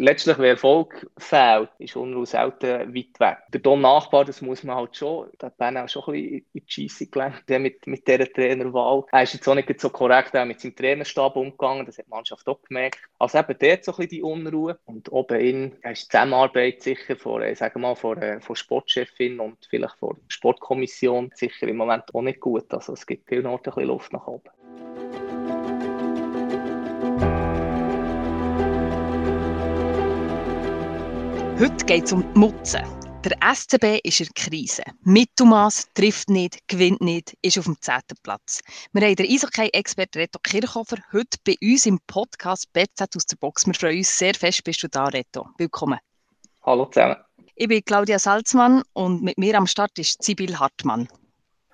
letztlich, wer Erfolg fehlt, ist Unruhe selten weit weg. Der Don Nachbar, das muss man halt schon, da hat auch schon ein bisschen in die Scheisse gelenkt mit, mit dieser Trainerwahl. Er ist jetzt auch nicht so korrekt auch mit seinem Trainerstab umgegangen, das hat die Mannschaft auch gemerkt. Also eben dort so ein bisschen die Unruhe und oben in ist die Zusammenarbeit sicher von, äh, sagen wir mal, von, äh, von Sportchefin und vielleicht von der Sportkommission sicher im Moment auch nicht gut. Also es gibt viel Orte ein bisschen Luft nach oben. Heute geht es um die Mutzen. Der SCB ist in der Krise. Mittelmaß trifft nicht, gewinnt nicht, ist auf dem 10. Platz. Wir haben den Eishockey-Experte Reto Kirchhofer heute bei uns im Podcast BZ aus der Box. Wir freuen uns sehr fest, bist du da, Reto. Willkommen. Hallo zusammen. Ich bin Claudia Salzmann und mit mir am Start ist Sibyl Hartmann.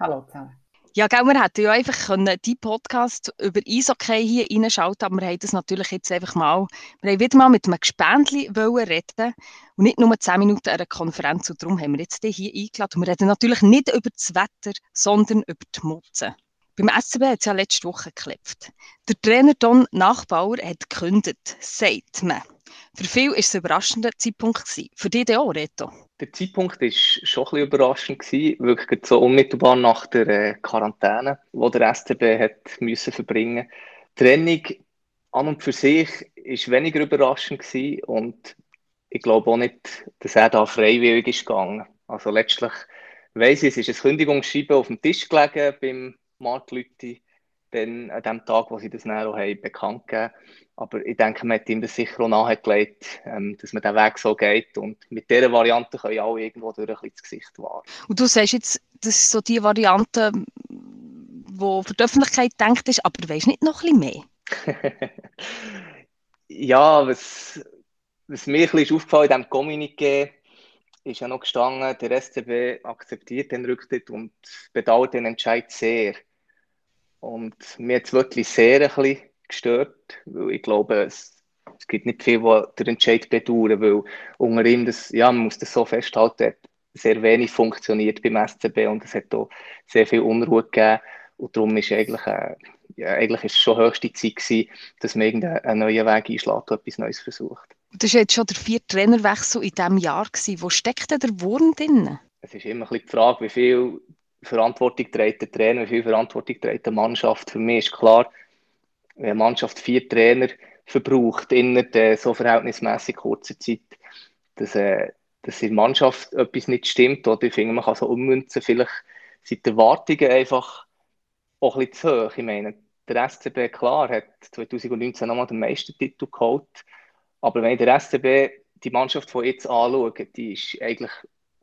Hallo zusammen. Ja, gell, wir hätten ja einfach können die Podcast über Eishockey hier reinschalten, aber wir haben das natürlich jetzt einfach mal, wir haben wieder mal mit einem Gespendli reden und nicht nur 10 Minuten an einer Konferenz und darum haben wir jetzt hier eingeladen und wir reden natürlich nicht über das Wetter, sondern über die Mutzen. Beim SCB hat es ja letzte Woche geklopft. Der Trainer Don Nachbauer hat gekündigt, sagt man. Für viele war es ein überraschender Zeitpunkt. Für dich auch, Reto? Der Zeitpunkt war schon ein bisschen überraschend. Wirklich so unmittelbar nach der äh, Quarantäne, die der STB hat müssen verbringen Die Trennung an und für sich war weniger überraschend und ich glaube auch nicht, dass er da freiwillig ist gegangen. Also letztlich weiss ich, es ist ein Kündigungsschreiben auf dem Tisch gelegen beim Mark Lüthi, dann an dem Tag, wo sie das näher haben, bekannt gegeben aber ich denke, man hat ihm das sicher auch nahegelegt, ähm, dass man den Weg so geht. Und mit dieser Variante können alle irgendwo durch ein bisschen das Gesicht wahren. Und du sagst jetzt, das ist so die Variante, die für die Öffentlichkeit denkt ist, aber du weißt nicht noch ein bisschen mehr? ja, was, was mir ein bisschen aufgefallen in diesem Kommuniqué, ist ja noch gestanden, der SCB akzeptiert den Rücktritt und bedauert den Entscheid sehr. Und mir hat es wirklich sehr ein bisschen gestört, weil ich glaube, es, es gibt nicht viel, was der Entscheid bedauern, weil unter ihm, das, ja, man muss das so festhalten, hat sehr wenig funktioniert beim SCB und es hat auch sehr viel Unruhe gegeben und darum ist eigentlich, äh, ja, eigentlich ist es schon höchste Zeit gewesen, dass man irgendeinen neuen Weg einschlägt und etwas Neues versucht. Das war jetzt schon der vierte Trainerwechsel in diesem Jahr. Gewesen. Wo steckt denn der Wurm drin? Es ist immer ein bisschen die Frage, wie viel Verantwortung trägt der Trainer, wie viel Verantwortung trägt die Mannschaft. Für mich ist klar, wenn eine Mannschaft vier Trainer verbraucht in der so verhältnismäßig kurzer Zeit, dass, äh, dass in der Mannschaft etwas nicht stimmt. Oder ich finde, man kann so ummünzen, vielleicht sind die Erwartungen einfach auch ein bisschen zu hoch. Ich meine, der SCB, klar, hat 2019 nochmal den Meistertitel geholt, aber wenn der SCB die Mannschaft von jetzt anschaue, die ist eigentlich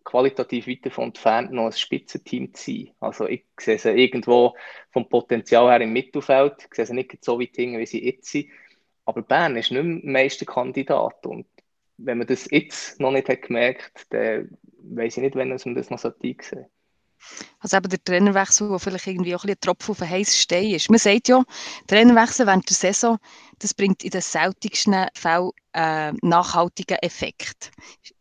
qualitativ weit davon entfernt, noch ein Spitzenteam zu sein. Also ich sehe sie irgendwo vom Potenzial her im Mittelfeld, ich sehe sie nicht so weit hinten, wie sie jetzt sind. Aber Bern ist nicht mehr Meisterkandidat und wenn man das jetzt noch nicht hat gemerkt dann weiß ich nicht, wenn man das noch so einsehen also eben der Trainerwechsel, der vielleicht irgendwie auch ein, ein Tropfen auf den heißen Stein ist. Man sagt ja, Trainerwechsel während der Saison, das bringt in den seltensten Fällen äh, nachhaltigen Effekt.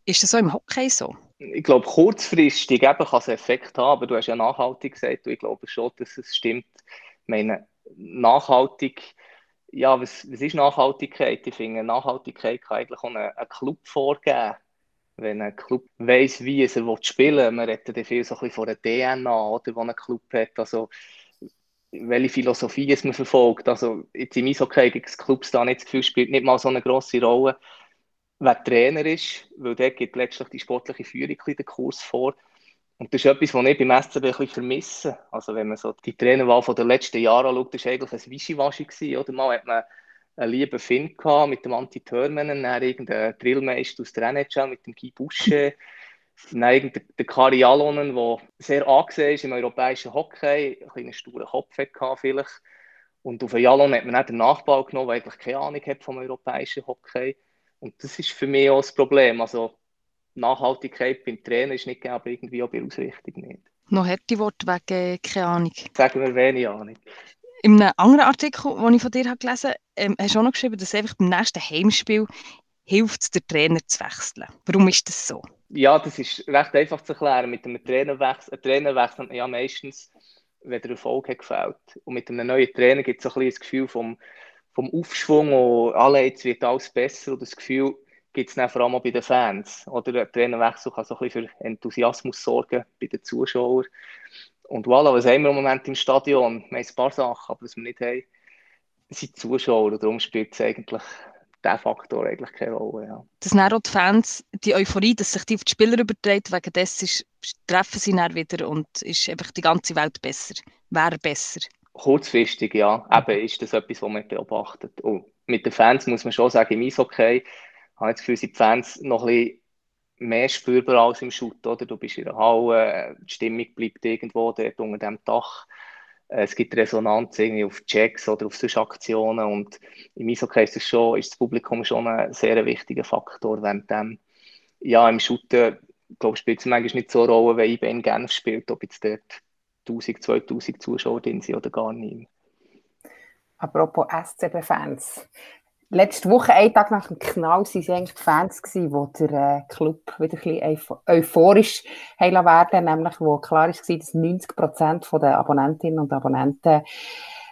Ist das so im Hockey so? Ich glaube, kurzfristig eben kann es Effekt haben, aber du hast ja nachhaltig gesagt und ich glaube schon, dass es stimmt. Ich meine, nachhaltig, ja, was, was ist Nachhaltigkeit? Ich finde, Nachhaltigkeit kann eigentlich auch einen, Club vorgeben. Wenn ein Club weiss, wie er spielen will, man redet ja viel so ein von der DNA, die ein Club hat, also welche Philosophie es man verfolgt. Also jetzt im Eishockey es Clubs da nicht das Gefühl, spielt nicht mal so eine grosse Rolle wer Trainer ist, weil der gibt letztlich die sportliche Führung den Kurs vor. Und das ist etwas, was ich beim SCB ein bisschen vermisse. Also wenn man so die Trainerwahl von den letzten Jahren anschaut, das war eigentlich ein Wischiwaschi oder? Mal hat man einen lieben Finn gehabt mit dem Anti Törmanen, dann irgendeinen Drillmeister aus der NHL mit dem Guy Boucher, dann irgendein Kari Alonen, der sehr angesehen ist im europäischen Hockey, ein einen sturen Kopf hatte vielleicht. Und auf Jalon hat man dann den Nachbau genommen, der eigentlich keine Ahnung hat vom europäischen Hockey. Und das ist für mich auch das Problem. Also Nachhaltigkeit beim Trainer ist nicht gegeben, aber irgendwie auch bei Ausrichtung nicht. Noch harte Worte wegen keine Ahnung. Sagen wir wenig Ahnung. In einem anderen Artikel, den ich von dir habe gelesen habe, ähm, hast du auch noch geschrieben, dass einfach beim nächsten Heimspiel hilft, den Trainer zu wechseln. Warum ist das so? Ja, das ist recht einfach zu erklären. Mit einem Trainerwechsel, ein Trainer wechselt ja meistens, wenn der Erfolg hat gefällt. Und mit einem neuen Trainer gibt es ein bisschen das Gefühl vom vom Aufschwung und alle, jetzt wird alles besser und das Gefühl, gibt es dann vor allem auch bei den Fans. Oder der Trainerwechsel kann so ein bisschen für Enthusiasmus sorgen bei den Zuschauern. Und voilà, was haben wir im Moment im Stadion? Wir haben ein paar Sachen, aber was wir nicht haben, sind Zuschauer. Darum spielt es eigentlich der Faktor eigentlich keine Rolle. Ja. Das sind auch die Fans, die Euphorie, dass sich die auf die Spieler überträgt, wegen dessen treffen sie dann wieder und ist einfach die ganze Welt besser. Wäre besser. Kurzfristig, ja. Eben ist das etwas, was man beobachtet. Und mit den Fans muss man schon sagen, im Eishockey habe ich das Gefühl, sind die Fans noch ein bisschen mehr spürbar als im Shoot. Oder? Du bist in der Halle, die Stimmung bleibt irgendwo dort unter dem Dach. Äh, es gibt Resonanz irgendwie auf Checks oder auf solche Aktionen und im Eishockey ist, das schon, ist das Publikum schon ein sehr wichtiger Faktor, während dem, ja, im Shooter, glaube spielt es manchmal nicht so eine Rolle, wenn IBM Genf spielt, ob jetzt dort 1000, 2000 Zuschauer drin sind oder gar nicht. Apropos SCB-Fans, Letzte Woche, einen Tag nach dem Knall, waren sie eigentlich die Fans, gewesen, wo der äh, Club wieder ein bisschen euphorisch werden nämlich wo klar war, dass 90 Prozent der Abonnentinnen und Abonnenten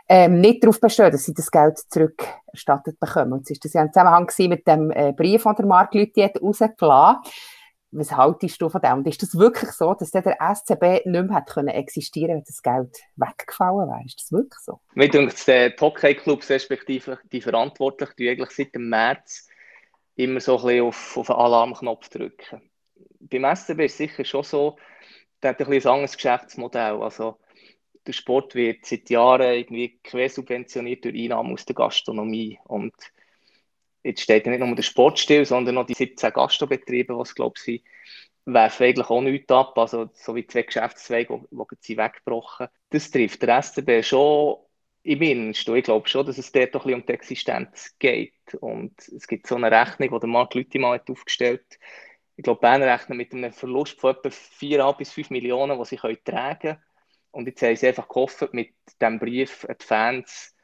ähm, nicht darauf bestehen, dass sie das Geld zurückerstattet bekommen. Und es war ja im Zusammenhang mit dem äh, Brief, den der Marc Lüthi rausgelassen hat was haltest du von dem? Und ist das wirklich so, dass der SCB nicht mehr hätte existieren wenn das Geld weggefallen wäre? Ist das wirklich so? Mir denkt, die Hockey-Clubs, respektive die Verantwortlichen, die eigentlich seit dem März immer so ein bisschen auf, auf den Alarmknopf drücken. Beim SCB ist es sicher schon so, der hat ein, ein anderes Geschäftsmodell. Also, der Sport wird seit Jahren irgendwie quersubventioniert durch Einnahmen aus der Gastronomie. Und jetzt steht ja nicht nur der Sport still, sondern noch die 17 Gastrobetriebe, die es, glaube ich, werfen eigentlich auch nichts ab. Also, so wie zwei Geschäftszweige, die, sie weggebrochen. Das trifft der SCB schon im Innersten. Ich glaube schon, dass es dort doch ein bisschen um die Existenz geht. Und es gibt so eine Rechnung, die der Marc Lüttimann hat aufgestellt hat. Ich glaube, Bern rechnet mit einem Verlust von etwa 4,5 bis 5 Millionen, die sie tragen können. Und jetzt haben sie einfach gehofft, mit diesem Brief an die Fans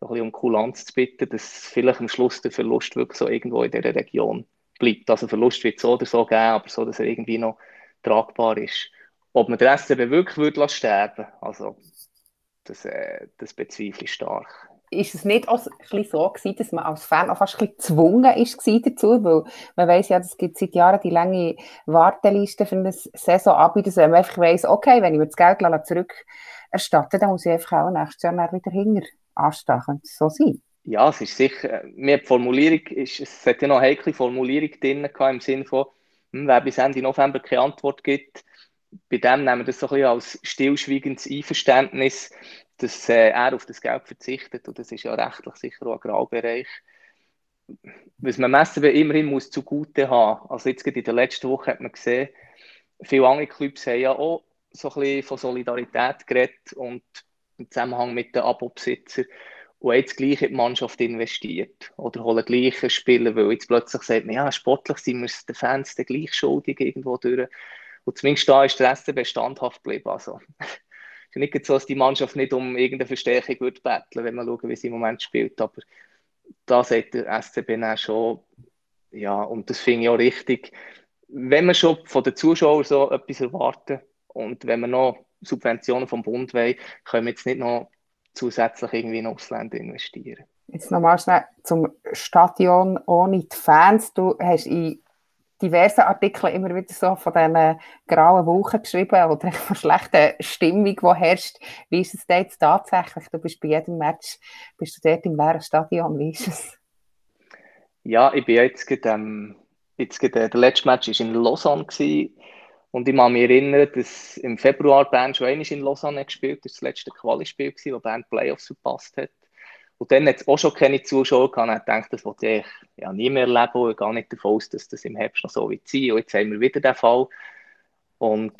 so ein bisschen um Kulanz zu bitten, dass vielleicht am Schluss der Verlust wirklich so irgendwo in dieser Region bleibt. Also Verlust wird so oder so geben, aber so, dass er irgendwie noch tragbar ist. Ob man den SCB wirklich würde sterben also das, äh, das bezweifle ich stark. Ist es nicht auch ein so gewesen, dass man als Fan auch fast ein gezwungen ist dazu, weil man weiß ja, es gibt seit Jahren die lange Warteliste für eine Saison ab, dass man einfach weiss, okay, wenn ich mir das Geld zurück erstatte, dann muss ich einfach auch nächstes Jahr wieder hinterher es so sein? Ja, es ist sicher, mir die Formulierung, ist, es hat ja noch eine heikle Formulierung drin gehabt, im Sinne von, hm, wer bis Ende November keine Antwort gibt, bei dem nehmen wir das so ein bisschen als stillschweigendes Einverständnis, dass äh, er auf das Geld verzichtet und das ist ja rechtlich sicher auch ein Graubereich. Was man messen immerhin muss zugute haben. Also jetzt in der letzten Woche hat man gesehen, viele andere Clubs haben ja auch so ein bisschen von Solidarität geredet und im Zusammenhang mit den Abo-Besitzern und jetzt gleich in die Mannschaft investiert oder holen gleiche Spieler, weil jetzt plötzlich sagt man, ja, sportlich sind wir den Fans dann gleich schuldig irgendwo durch. Und zumindest da ist der SCB standhaft geblieben. Also, es ist nicht so, dass die Mannschaft nicht um irgendeine Verstärkung wird betteln, wenn man schauen, wie sie im Moment spielt. Aber da sagt der SCB dann schon, ja, und das finde ich auch richtig. Wenn wir schon von den Zuschauern so etwas erwarten und wenn wir noch Subventionen vom Bund wollen, können wir jetzt nicht noch zusätzlich irgendwie in Ausländer investieren. Jetzt nochmal schnell zum Stadion ohne die Fans. Du hast in diversen Artikeln immer wieder so von diesen grauen Wochen geschrieben oder von schlechter Stimmung, die herrscht. Wie ist es jetzt tatsächlich? Du bist bei jedem Match bist du dort im leeren Stadion. Wie ist es? Ja, ich bin jetzt gerade, ähm, jetzt gerade, äh, der letzte Match war in Lausanne gewesen. Und ich kann mich erinnern, dass im Februar Bern schon einmal in Lausanne gespielt hat. Das war das letzte Quali-Spiel, wo Bern Playoffs verpasst hat. Und dann hat es auch schon keine Zuschauer gehabt. Und ich dachte, das wollte ich ja, nie mehr erleben. Und gehe nicht davon aus, dass das im Herbst noch so wird sein. Und jetzt haben wir wieder den Fall. Und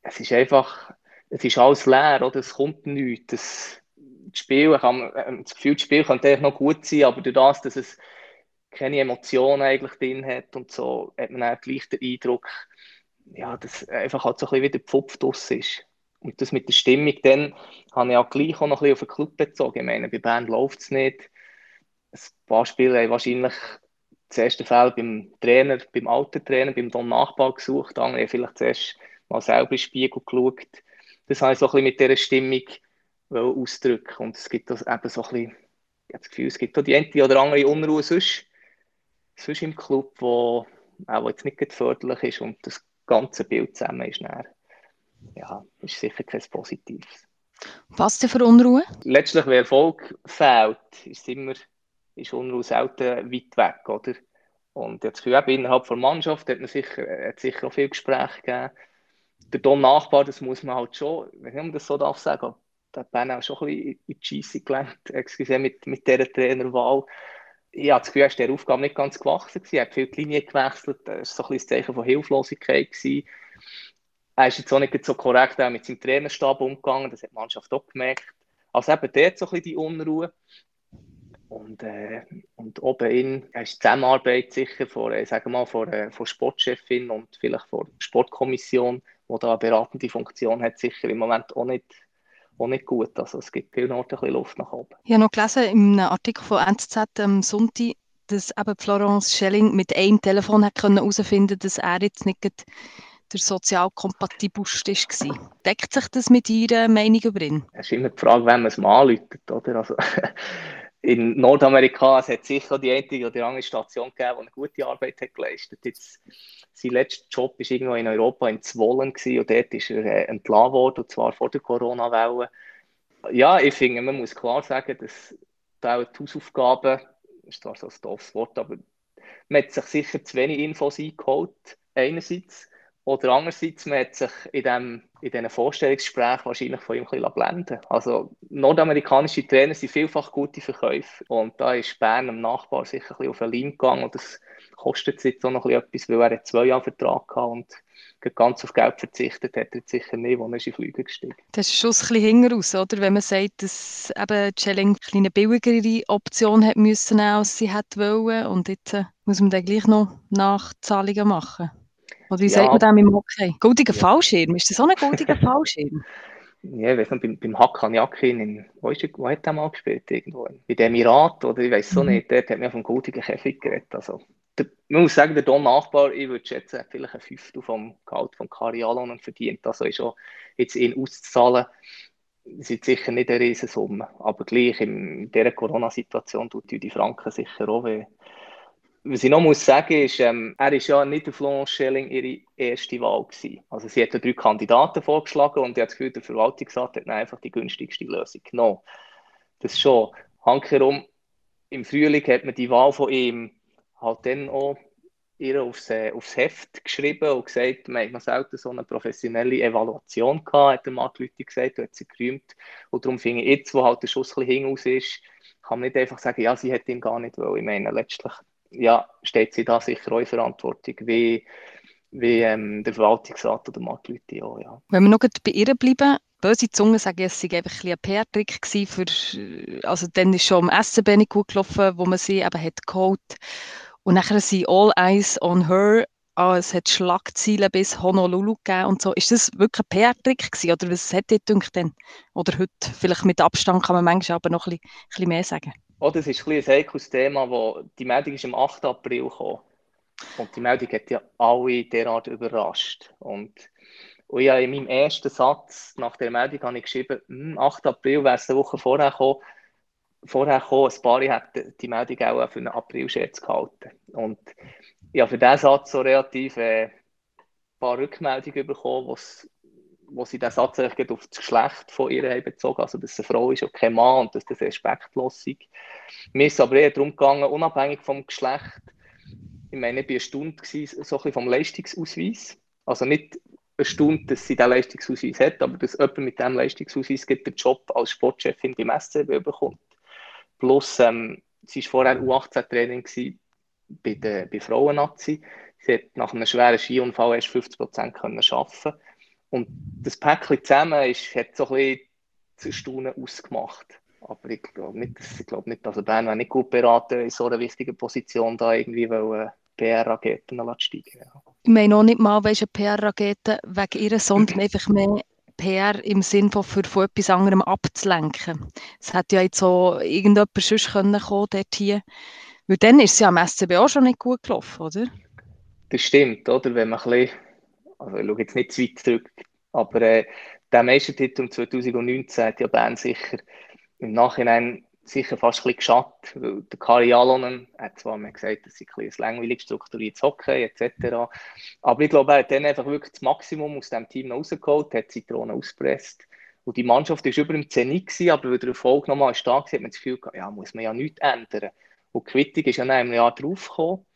es ist einfach, es ist alles leer, oder? Es kommt nichts. Das, das Spiel, ich habe ähm, das Gefühl, das Spiel könnte noch gut sein, aber durch das, dass es keine Emotionen eigentlich drin hat und so, hat man auch gleich den Eindruck, ja, dass einfach halt so ein bisschen wieder Pfupf draus ist. Und das mit der Stimmung, dann habe ich auch gleich auch noch ein bisschen auf den Club bezogen. Ich meine, bei Bern läuft es nicht. Ein paar Spiele haben wahrscheinlich das erste Fall beim Trainer, beim alten Trainer, beim Don Nachbar gesucht. Andere haben vielleicht zuerst mal selber in Spiegel geschaut. Das habe ich so ein bisschen mit dieser Stimmung ausdrücken. Und es gibt das eben so ein bisschen, ich habe das Gefühl, es gibt auch die eine oder andere Unruhe sonst sonst im Club, wo auch jetzt nicht förderlich ist und das ganze Bild zusammen ist, dann, ja, ist sicher kein Positives. Was denn für Unruhe? Letztlich, wer Erfolg fehlt, ist immer ist Unruhe selten weit weg, oder? Und jetzt Gefühl, innerhalb der Mannschaft hat man sicher, hat sicher auch viel Gespräche gegeben. Der Don Nachbar, das muss man halt schon, wenn ich das so darf sagen, hat Ben auch schon ein bisschen in die Scheisse gelenkt, excuse, mit, mit dieser Trainerwahl. Ich habe das Gefühl, er ist der Aufgabe nicht ganz gewachsen gewesen. Er hat viel die Linie gewechselt, das war so ein ein Zeichen von Hilflosigkeit gewesen. Er ist jetzt auch nicht so korrekt auch mit seinem Trainerstab umgegangen, das hat die Mannschaft auch gemerkt. Also eben dort so ein die Unruhe. Und, äh, und oben ist die Zusammenarbeit sicher von, äh, sagen mal, von, äh, von Sportchefin und vielleicht von Sportkommission, die da eine beratende Funktion hat, sicher im Moment auch nicht, auch nicht gut. Also es gibt viel Orte ein bisschen Luft nach oben. Ich habe noch gelesen in einem Artikel von NZZ am Sonntag, dass eben Florence Schelling mit einem Telefon herausfinden konnte, dass er jetzt nicht der sozial kompatibelste war. Deckt sich das mit Ihrer Meinung überein? Es ist immer die Frage, wenn man es mal anläutet. Oder? Also, in Nordamerika es hat sicher die eine oder andere Station gegeben, die eine gute Arbeit hat geleistet Jetzt, sein letzter Job war irgendwo in Europa in Zwolen und dort ist er äh, entlassen worden, und zwar vor der Corona-Welle. Ja, ich finde, man muss klar sagen, dass die Hausaufgaben, ist zwar so ein doofes Wort, aber man hat sich sicher zu wenig Infos eingeholt, einerseits. Oder andererseits, man hat sich in, dem, in diesen Vorstellungsgesprächen wahrscheinlich von ihm ein bisschen blenden Also nordamerikanische Trainer sind vielfach gute Verkäufer. Und da ist Bern am Nachbar sicher ein bisschen auf den Leim gegangen. Und das kostet jetzt auch noch ein bisschen etwas, weil er zwei Jahre Vertrag hatte und ganz auf Geld verzichtet hat er sicher nicht, als er in Flüge gestiegen Das ist schon ein bisschen hinaus, oder? Wenn man sagt, dass eben Chelling eine billigere Option hat müssen, als sie hätte wollen. Und jetzt äh, muss man dann gleich noch Nachzahlungen machen. Oder wie ja. sagt man dem im Hockey? Goldiger ja. Fallschirm, ist das auch ein goldiger Fallschirm? Ja, ich weiß nicht, beim, beim Hakan Yakin, in, wo, ist, wo hat er mal gespielt? Irgendwo? In dem Emirat oder ich weiß so mhm. nicht, dort hat man vom goldigen Käfig geredet. Also, der, man muss sagen, der Don Nachbar, ich würde schätzen, vielleicht ein Fünftel vom Gehalt von Kari Alonen verdient. Also ist auch jetzt ihn auszuzahlen, sind sicher nicht eine Riesensumme. Aber gleich in dieser Corona-Situation tut die Franken sicher auch weh. Was ich noch muss sagen ist, ähm, er ist ja nicht der Florence Schelling ihre erste Wahl gewesen. Also sie hat drei Kandidaten vorgeschlagen und ich habe das Gefühl, der Verwaltungsrat hat einfach die günstigste Lösung genommen. Das schon. Hankerum, im Frühling hat man die Wahl von ihm halt dann auch ihr aufs, äh, aufs Heft geschrieben und gesagt, man hat selten so eine professionelle Evaluation gehabt, hat der Marc Lüthi gesagt, und hat sie gerühmt. Und darum finde ich jetzt, wo halt der Schuss ein bisschen hinaus ist, kann man nicht einfach sagen, ja, sie hätte ihn gar nicht wollen. Ich meine, letztlich ja, steht sie da sicher auch in Verantwortung, wie, wie ähm, der Verwaltungsrat oder Mark Lüthi auch, ja. Wenn wir noch bei ihr bleiben, böse Zungen sagen, es sei einfach ein, ein PR-Trick für, also dann ist schon am SCB nicht gut gelaufen, wo man sie eben hat geholt. Und nachher sind all eyes on her, ah, es hat Schlagzeilen bis Honolulu gegeben und so. Ist das wirklich ein PR-Trick gewesen, oder was hat ihr gedacht denn? Oder heute, vielleicht mit Abstand kann man manchmal aber noch ein bisschen, ein bisschen mehr sagen. Oh, das ist ein, ein heikles Thema, wo die Meldung ist am 8. April gekommen. Und die Meldung hat ja alle derart überrascht. Und, und ja, in meinem ersten Satz nach der Meldung habe ich geschrieben, 8. Hm, April wäre es eine Woche vorher gekommen. Vorher gekommen, ein paar hätten die Meldung auch für einen April-Scherz gehalten. Und ja, für diesen Satz so relativ äh, ein paar Rückmeldungen bekommen, was wo sie den Satz auf das Geschlecht von ihr haben bezogen, also dass eine Frau ist und kein Mann und dass das respektlos ist. Mir ist aber eher darum gegangen, unabhängig vom Geschlecht, ich meine, ich war eine Stunde gewesen, so ein bisschen vom Leistungsausweis, also nicht eine Stunde, dass sie diesen Leistungsausweis hat, aber dass jemand mit diesem Leistungsausweis den Job als Sportchefin beim SCB bekommt. Plus, ähm, sie war vorher U18-Training bei, der, bei Frauen-Nazi. Sie hat nach einem schweren Skiunfall erst 50 Prozent arbeiten und das Päckchen zusammen ist, hat so ein bisschen zu Stunden ausgemacht. Aber ich glaube nicht, dass, ich glaube nicht, also Bern wäre nicht gut beraten, in so einer wichtigen Position da irgendwie weil PR-Raketen steigen. Ja. Ich meine auch nicht mal, weißt, PR-Raketen wegen ihrer, sondern einfach mehr PR im Sinne von für von etwas anderem abzulenken. Es hätte ja jetzt so irgendjemand sonst können kommen dort hier. Weil dann ist es ja am SCB auch schon nicht gut gelaufen, oder? Das stimmt, oder? Wenn man ein bisschen also ich schaue jetzt nicht zu weit zurück, aber äh, der Meistertitel 2019 hat ja Bern sicher im Nachhinein sicher fast ein bisschen geschadet, weil der Kari Alonen hat zwar mal gesagt, dass sie ein, ein langweilig strukturiertes Hockey etc. Aber ich glaube, er hat dann einfach wirklich das Maximum aus dem Team rausgeholt, hat Zitronen ausgepresst. Und die Mannschaft war über dem Zenit, gewesen, aber weil der Erfolg nochmal stark war, hat man das Gefühl gehabt, ja, muss man ja nichts ändern. Und die Quittung ist ja dann im Jahr drauf gekommen,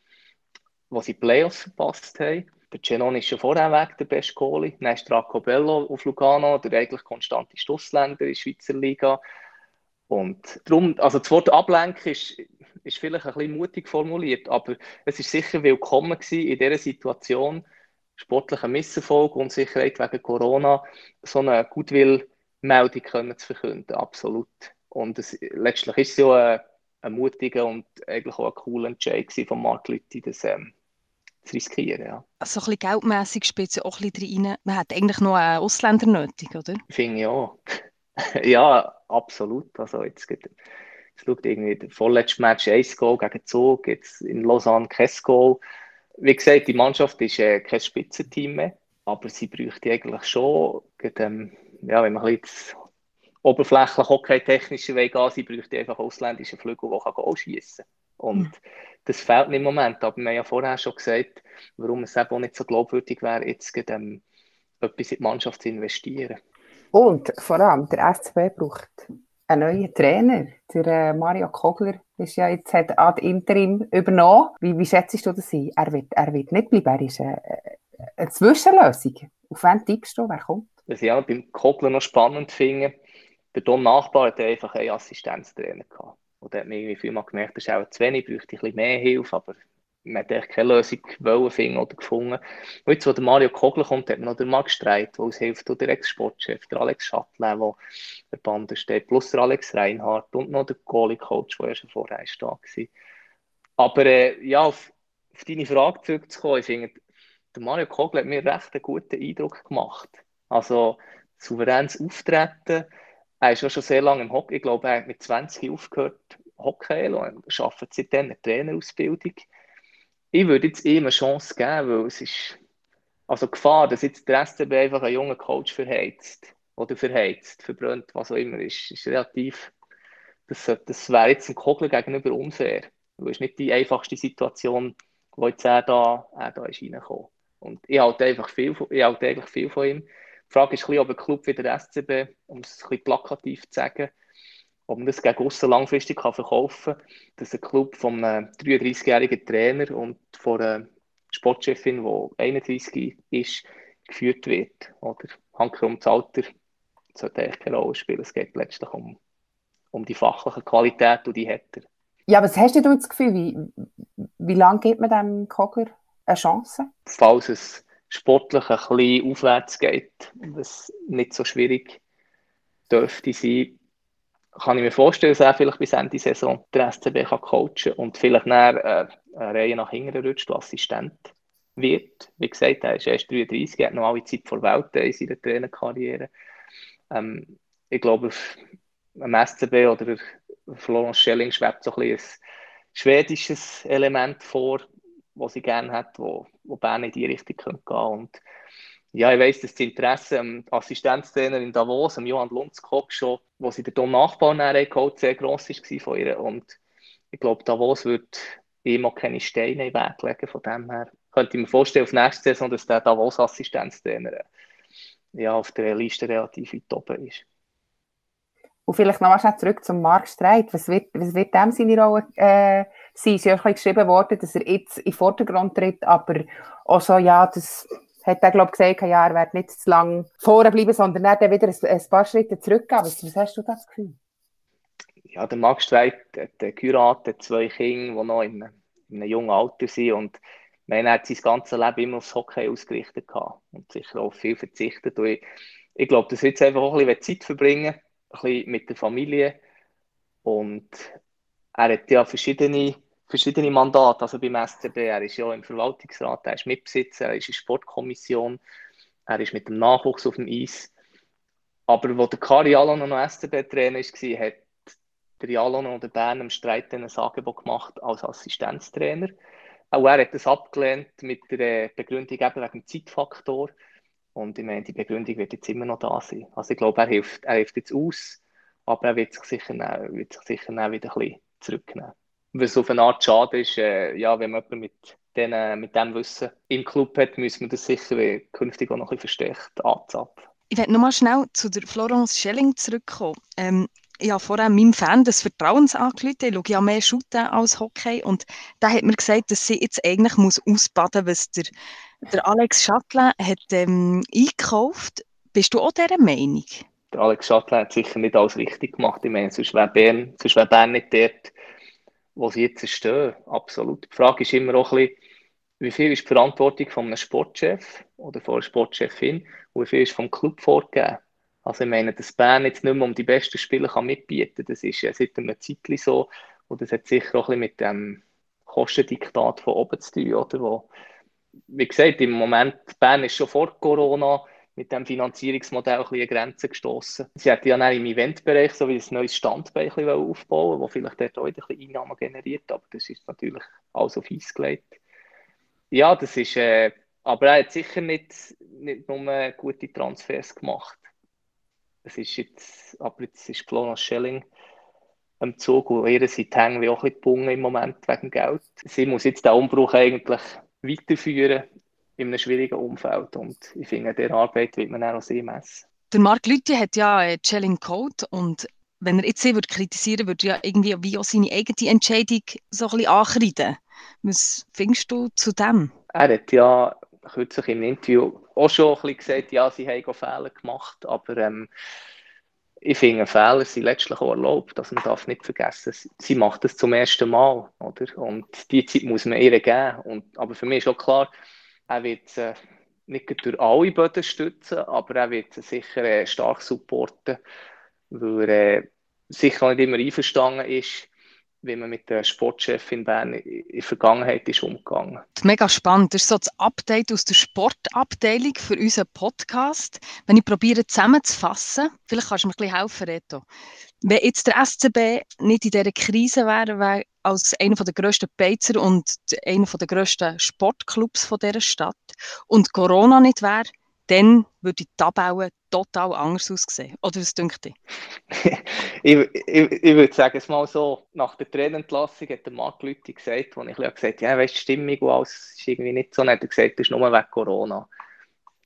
wo sie die Playoffs verpasst haben. Der Genoni ist schon vorher weg, der beste Goalie. Dann ist Dracobello auf Lugano, der eigentlich konstante Stossländer in der Schweizer Liga. Und darum, also das Wort Ablenken ist, ist vielleicht ein bisschen mutig formuliert, aber es ist sicher willkommen gewesen, in dieser Situation, sportlicher Misserfolg, Unsicherheit wegen Corona, so eine Gutwill-Meldung zu verkünden, absolut. Und es, letztlich ist es ja ein, ein mutiger und eigentlich auch ein cooler Entscheid von Mark Lütti, das ähm, zu riskieren. Ja. Also ein bisschen geldmässig spielt es auch ein bisschen rein. Man hat eigentlich noch einen Ausländer nötig, oder? Finde ich auch. ja, absolut. Also jetzt geht es schaut irgendwie der vorletzte Match 1 Goal gegen Zug, jetzt in Lausanne kein Goal. Wie gesagt, die Mannschaft ist äh, kein Spitzenteam mehr, aber sie bräuchte eigentlich schon, ähm, ja, wenn man ein bisschen oberflächlich hockey-technischer Weg gehen, sie bräuchte einfach ausländische Flügel, die Goal schießen Und mhm. das fehlt im Moment, aber wir haben ja vorher schon gesagt, warum es eben auch nicht so glaubwürdig wäre, jetzt ähm, etwas in die Mannschaft zu investieren. Und vor allem, der SCB braucht einen neuen Trainer. Der äh, Mario Kogler ist ja jetzt hat ad interim übernommen. Wie, wie schätzt du das ein? Er wird, er wird nicht bleiben, er ist eine, eine Zwischenlösung. Auf wen tippst du, wer kommt? Was ich auch beim Kogler noch spannend finde, der Don Nachbar hat einfach einen Assistenztrainer gehabt. Und da hat mir irgendwie viel mal gemerkt, das ist auch zu wenig, bräuchte ein bisschen mehr Hilfe, aber man hat eigentlich keine Lösung finden oder gefunden. Und jetzt, wo der Mario Kogler kommt, hat man noch den Max Streit, der uns hilft, und der Ex-Sportchef, der Alex Schattler, der der Bande steht, plus der Alex Reinhardt und noch der Goalie-Coach, der ja schon vorher war. Aber äh, ja, auf, auf deine Frage zurückzukommen, ich finde, der Mario Kogler hat mir recht einen guten Eindruck gemacht. Also souveränes Auftreten. Er ist ja schon sehr lange im Hockey. Ich glaube, er hat mit 20 aufgehört, Hockey und arbeitet seitdem eine Trainerausbildung ich würde jetzt ihm eine Chance geben, weil es ist also Gefahr, dass jetzt der SCB einfach einen jungen Coach verheizt oder verheizt, verbrannt, was auch immer, ist, ist relativ, das, das wäre jetzt ein Kogler gegenüber unfair. Es ist nicht die einfachste Situation, wo jetzt er da, er da ist reingekommen. Und ich halte einfach viel, ich halte eigentlich viel von ihm. Die Frage ist ein bisschen, ob ein Club wie der SCB, um es ein bisschen plakativ zu sagen, ob man das gegen aussen langfristig kann verkaufen kann, dass ein Club von einem 33-jährigen Trainer und von einer Sportchefin, die 31 ist, geführt wird. Oder Hanker um das Alter sollte eigentlich keine Rolle spielen. Es geht letztlich um, um die fachliche Qualität, und die hat er. Ja, was hast du das Gefühl, wie, wie lange gibt man dem Kogler eine Chance? Falls es sportlich ein bisschen aufwärts geht, was nicht so schwierig dürfte sein, kann ich mir vorstellen, dass er vielleicht bis Ende Saison der SCB kann coachen und vielleicht nachher äh, eine Reihe nach hinten rutscht, Assistent wird. Wie gesagt, er ist erst 33, er hat noch alle Zeit vor Welt in seiner Trainerkarriere. Ähm, ich glaube, am SCB oder Florence Schelling schwebt so ein, ein schwedisches Element vor, das sie gerne hat, wo, wo Bern in die Richtung gehen könnte. Ja, ich weiss, dass das Interesse am Assistenztrainer in Davos, am Johann Lundskog, schon, wo sie den Nachbarn geholt sehr gross war von ihr. Und ich glaube, Davos wird ihm auch keine Steine in den Weg legen. Von dem her könnte ich mir vorstellen, auf nächste Saison, dass der Davos-Assistenztrainer ja, auf der Liste relativ weit oben ist. Und vielleicht noch mal zurück zum Mark Streit. Was wird, was wird dem seine Rolle äh, sein? Es ist ja auch geschrieben worden, dass er jetzt in den Vordergrund tritt, aber auch so, ja, das hat er, glaube ich, gesagt, ja, er wird nicht zu lange vorne bleiben, sondern er wieder ein, ein paar Schritte zurückgehen. Was, hast du das Gefühl? Ja, der Max Streit hat geheiratet, zwei Kinder, die noch in, in einem jungen Alter sind und er hat sein ganzes Leben immer aufs Hockey ausgerichtet gehabt und sicher auch viel verzichtet. Und ich, ich glaube, das wird einfach auch ein bisschen Zeit verbringen, ein bisschen mit der Familie und er hat ja verschiedene verschiedene Mandate, also beim SCB. Er ist ja im Verwaltungsrat, er ist Mitbesitzer, er ist in der Sportkommission, er ist mit dem Nachwuchs auf dem Eis. Aber wo der Kari Alon noch SCB-Trainer war, hat der Alon oder Bern im Streit ein Angebot gemacht als Assistenztrainer. Auch er hat das abgelehnt mit der Begründung eben wegen dem Zeitfaktor. Und ich meine, die Begründung wird jetzt immer noch da sein. Also ich glaube, er hilft, er hilft jetzt aus aber er wird sich sicher, wird sich sicher wieder ein bisschen zurücknehmen. Was auf eine Art schade ist, äh, ja, wenn man mit, den, mit dem Wissen im Club hat, müssen wir das sicher künftig auch noch ein bisschen verstärkt anzapfen. Ich werde nochmal schnell zu der Florence Schelling zurückkommen. Ähm, ich habe vorher meinem Fan des Vertrauens angerufen. Ich schaue ja mehr Shooten als Hockey. Und da hat mir gesagt, dass sie jetzt eigentlich muss ausbaden muss, was der, der Alex Schattle hat ähm, eingekauft. Bist du auch dieser Meinung? Der Alex Schattle hat sicher nicht alles richtig gemacht. Ich meine, sonst wäre Bern, sonst wäre Bern nicht dort, wo sie jetzt stehen. Absolut. Die Frage ist immer auch ein bisschen, wie viel ist die Verantwortung von einem Sportchef oder von einer Sportchefin und wie viel ist vom Club vorgegeben? Also ich meine, dass Bern jetzt nicht mehr um die besten Spieler kann mitbieten kann, das ist ja seit einem Zeitchen so und das hat sicher auch ein mit dem Kostendiktat von oben zu tun, oder? Wo, wie gesagt, im Moment, Bern ist schon vor Corona mit dem Finanzierungsmodell ein bisschen Grenzen gestoßen. Sie hat ja auch im Eventbereich so wie ein neues Standbein ein aufbauen, wo vielleicht dort auch ein bisschen Einnahmen generiert, aber das ist natürlich alles auf Eis gelegt. Ja, das ist, äh, aber er hat sicher nicht, nicht nur gute Transfers gemacht. Es ist jetzt, aber jetzt ist Florence Schelling am Zug und ihr seid hängen auch ein bisschen im Moment wegen Geld. Sie muss jetzt den Umbruch eigentlich weiterführen in einem schwierigen Umfeld und ich finde, der Arbeit wird man auch noch sehen messen. Der Marc Lüthi hat ja äh, Schelling Code und wenn er jetzt sie würde kritisieren würde, würde ja irgendwie wie auch seine eigene Entscheidung so ein bisschen ankreiden. Was findest du zu dem? Er hat ja kürzlich im Interview auch schon ein bisschen gesagt, ja, sie haben Fehler gemacht, aber ähm, ich finde, Fehler sind letztlich auch erlaubt. Also man darf nicht vergessen, sie macht das zum ersten Mal. Oder? Und die Zeit muss man ihr geben. Und, aber für mich ist auch klar, er wird äh, nicht durch alle Böden stützen, aber er wird sicher äh, stark supporten, weil er äh, sicher nicht immer einverstanden ist wie man mit der Sportchefin Bern in der Vergangenheit ist umgegangen. Mega spannend. Das ist so das Update aus der Sportabteilung für unseren Podcast. Wenn ich probiere zusammenzufassen, vielleicht kannst du mir ein bisschen helfen, Reto. Wenn jetzt der SCB nicht in dieser Krise wäre, wäre als einer der grössten Beizer und einer der grössten Sportclubs dieser Stadt und Corona nicht wäre, dann würde die Tabelle total anders aussehen. Oder was denkt ihr? ich, ich, ich würde sagen, es mal so, nach der Trainerentlassung hat der Marc Lüthi gesagt, wo ich gesagt habe, ja, weißt, die Stimmung und alles ist irgendwie nicht so, dann hat er gesagt, das ist nur wegen Corona.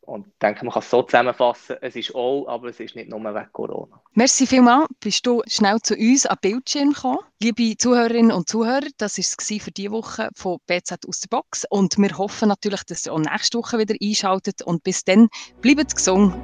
Und ich denke, man kann es so zusammenfassen, es ist all, aber es ist nicht nur wegen Corona. Merci vielmals, bist du schnell zu uns am Bildschirm gekommen. Liebe Zuhörerinnen und Zuhörer, das war es für diese Woche von BZ aus der Box. Und wir hoffen natürlich, dass ihr auch nächste Woche wieder einschaltet. Und bis dann, bleibt gesund